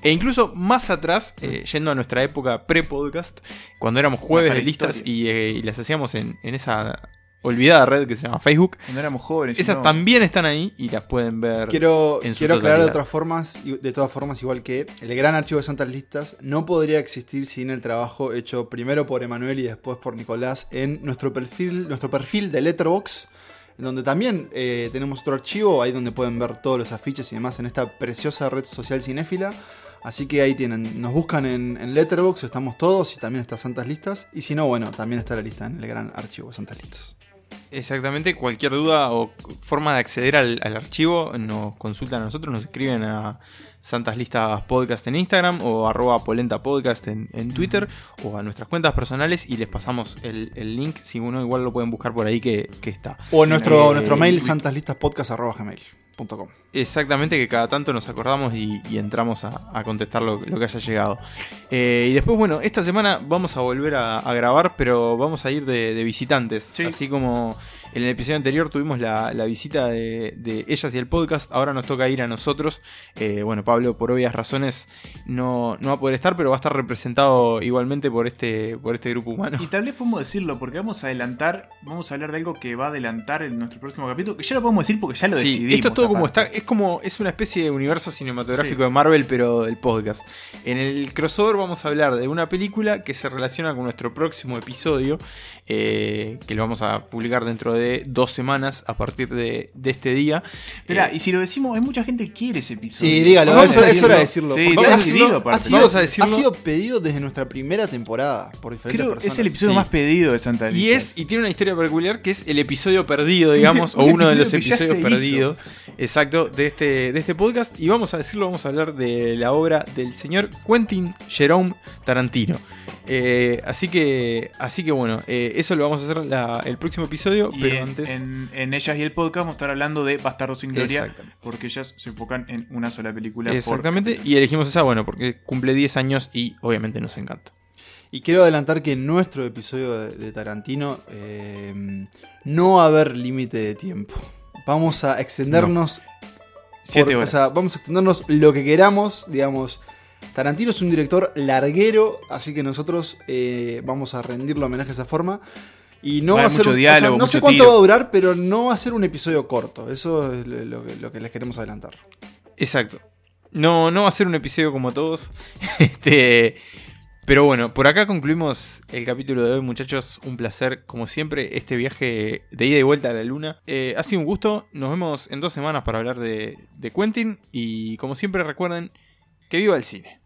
e incluso más atrás, eh, yendo a nuestra época pre-podcast, cuando éramos jueves de listas historia. Y, eh, y las hacíamos en, en esa olvidada red que se llama Facebook. Cuando éramos jóvenes. Esas no. también están ahí y las pueden ver. Quiero, en su quiero aclarar de otras formas, y- de todas formas, igual que el gran archivo de Santas Listas no podría existir sin el trabajo hecho primero por Emanuel y después por Nicolás en nuestro perfil, nuestro perfil de Letterbox, en donde también eh, tenemos otro archivo, ahí donde pueden ver todos los afiches y demás en esta preciosa red social cinéfila. Así que ahí tienen, nos buscan en, en Letterbox, estamos todos y también está Santas Listas. Y si no, bueno, también está la lista en el gran archivo Santas Listas. Exactamente, cualquier duda o forma de acceder al, al archivo nos consultan a nosotros, nos escriben a Santas Listas Podcast en Instagram o arroba Polenta Podcast en, en Twitter o a nuestras cuentas personales y les pasamos el, el link, si uno igual lo pueden buscar por ahí que, que está. O nuestro, Eh, nuestro mail, y- Exactamente, que cada tanto nos acordamos y, y entramos a, a contestar lo, lo que haya llegado. Eh, y después, bueno, esta semana vamos a volver a, a grabar, pero vamos a ir de, de visitantes. Así como en el episodio anterior tuvimos la, la visita de, de ellas y el podcast, ahora nos toca ir a nosotros. Eh, bueno, Pablo, por obvias razones, no, no va a poder estar, pero va a estar representado igualmente por este, por este grupo humano. Y tal vez podemos decirlo, porque vamos a adelantar, vamos a hablar de algo que va a adelantar en nuestro próximo capítulo, que ya lo podemos decir porque ya lo Sí, decidimos. esto es todo como está, es como es una especie de universo cinematográfico Sí. de Marvel, pero del podcast. En el crossover vamos a hablar de una película que se relaciona con nuestro próximo episodio, eh, que lo vamos a publicar dentro de dos semanas a partir de, de este día. Espera, Eh, y si lo decimos, hay mucha gente que quiere ese episodio. Sí, dígalo, Vamos eso, a eso era decirlo. Sí, ha sido- Vamos a decirlo. ha sido pedido desde nuestra primera temporada por diferentes Creo que personas. es el episodio Sí. más pedido de Santa Y Lista. es, y tiene una historia peculiar que es el episodio perdido, digamos, o uno de los episodios perdidos, exacto, de este, de este podcast. Y vamos a decirlo, vamos a hablar de la obra del señor Quentin Jerome Tarantino. Eh, así que, así que bueno, eh, eso lo vamos a hacer la- el próximo episodio, Y pero en, antes. en- en ellas y el podcast vamos a estar hablando de Bastardo sin Gloria, Exactamente. porque ellas se enfocan en una sola película. por Exactamente, y elegimos esa, bueno, porque cumple 10 años y obviamente nos encanta. Y quiero adelantar que en nuestro episodio de, de Tarantino eh, no va a haber límite de tiempo. Vamos a extendernos. Siete por- horas. O sea, vamos a extendernos lo que queramos, digamos. Tarantino es un director larguero, así que nosotros eh, vamos a rendirle homenaje de esa forma. Y no Va a ser o sea, diálogo, no sé cuánto tiro. va a durar, pero no va a ser un episodio corto. Eso es lo, lo que- lo que les queremos adelantar. Exacto. No, no va a ser un episodio como todos. Este. Pero bueno, por acá concluimos el capítulo de hoy, muchachos. Un placer, como siempre, este viaje de ida y vuelta a la luna. Eh, ha sido un gusto. Nos vemos en dos semanas para hablar de, de Quentin. Y como siempre, recuerden que viva el cine.